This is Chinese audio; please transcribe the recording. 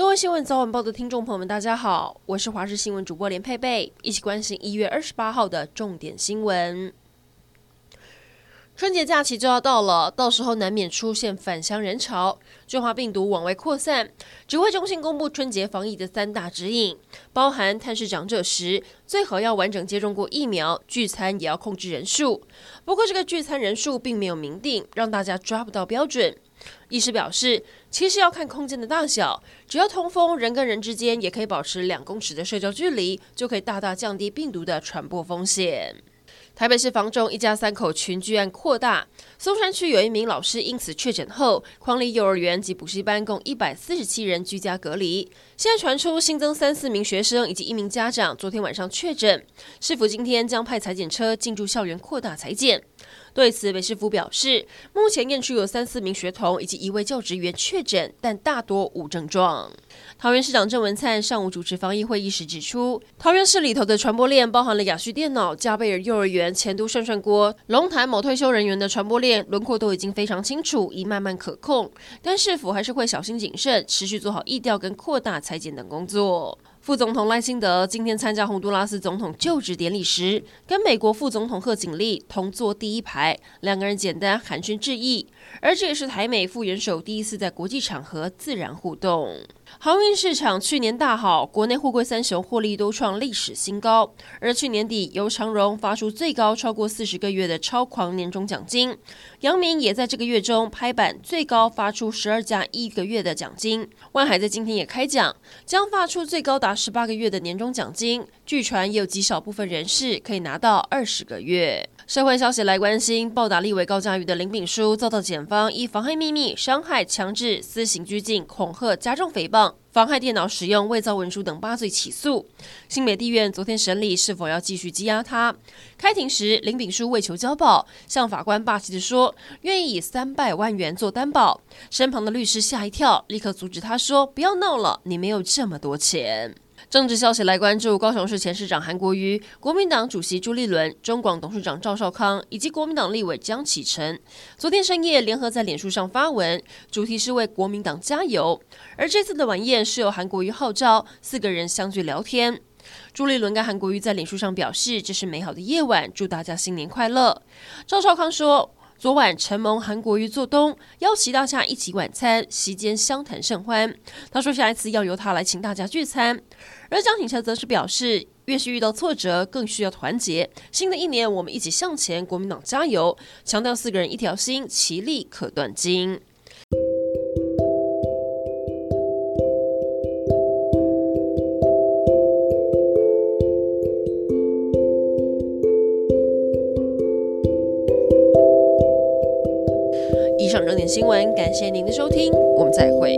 各位新闻早晚报的听众朋友们，大家好，我是华视新闻主播连佩佩，一起关心一月二十八号的重点新闻。春节假期就要到了，到时候难免出现返乡人潮，中华病毒往外扩散。指挥中心公布春节防疫的三大指引，包含探视长者时最好要完整接种过疫苗，聚餐也要控制人数。不过这个聚餐人数并没有明定，让大家抓不到标准。医师表示，其实要看空间的大小，只要通风，人跟人之间也可以保持两公尺的社交距离，就可以大大降低病毒的传播风险。台北市房中一家三口群聚案扩大，松山区有一名老师因此确诊后，匡里幼儿园及补习班共一百四十七人居家隔离。现在传出新增三四名学生以及一名家长，昨天晚上确诊，市府今天将派采检车进驻校园扩大采检。对此，北市府表示，目前验出有三四名学童以及一位教职员确诊，但大多无症状。桃园市长郑文灿上午主持防疫会议时指出，桃园市里头的传播链包含了雅旭电脑、加贝尔幼儿园、前都涮涮锅、龙潭某退休人员的传播链轮廓都已经非常清楚，已慢慢可控，但市府还是会小心谨慎，持续做好疫调跟扩大裁剪等工作。副总统赖清德今天参加洪都拉斯总统就职典礼时，跟美国副总统贺锦丽同坐第一排，两个人简单寒暄致意。而这也是台美副元首第一次在国际场合自然互动。航运市场去年大好，国内货柜三雄获利都创历史新高。而去年底，由长荣发出最高超过四十个月的超狂年终奖金，阳明也在这个月中拍板最高发出十二加一个月的奖金。万海在今天也开奖，将发出最高达十八个月的年终奖金。据传也有极少部分人士可以拿到二十个月。社会消息来关心，暴打立委高嘉瑜的林炳书遭到检方以妨害秘密、伤害、强制、私刑拘禁、恐吓、加重诽谤、妨害电脑使用、伪造文书等八罪起诉。新北地院昨天审理是否要继续羁押他。开庭时，林炳书为求交保，向法官霸气地说愿意以三百万元做担保。身旁的律师吓一跳，立刻阻止他说：“不要闹了，你没有这么多钱。”政治消息来关注，高雄市前市长韩国瑜、国民党主席朱立伦、中广董事长赵少康以及国民党立委江启臣，昨天深夜联合在脸书上发文，主题是为国民党加油。而这次的晚宴是由韩国瑜号召，四个人相聚聊天。朱立伦跟韩国瑜在脸书上表示，这是美好的夜晚，祝大家新年快乐。赵少康说。昨晚承蒙韩国瑜做东，邀请大家一起晚餐，席间相谈甚欢。他说下一次要由他来请大家聚餐。而江启臣则是表示，越是遇到挫折，更需要团结。新的一年，我们一起向前，国民党加油！强调四个人一条心，其利可断金。上热点新闻，感谢您的收听，我们再会。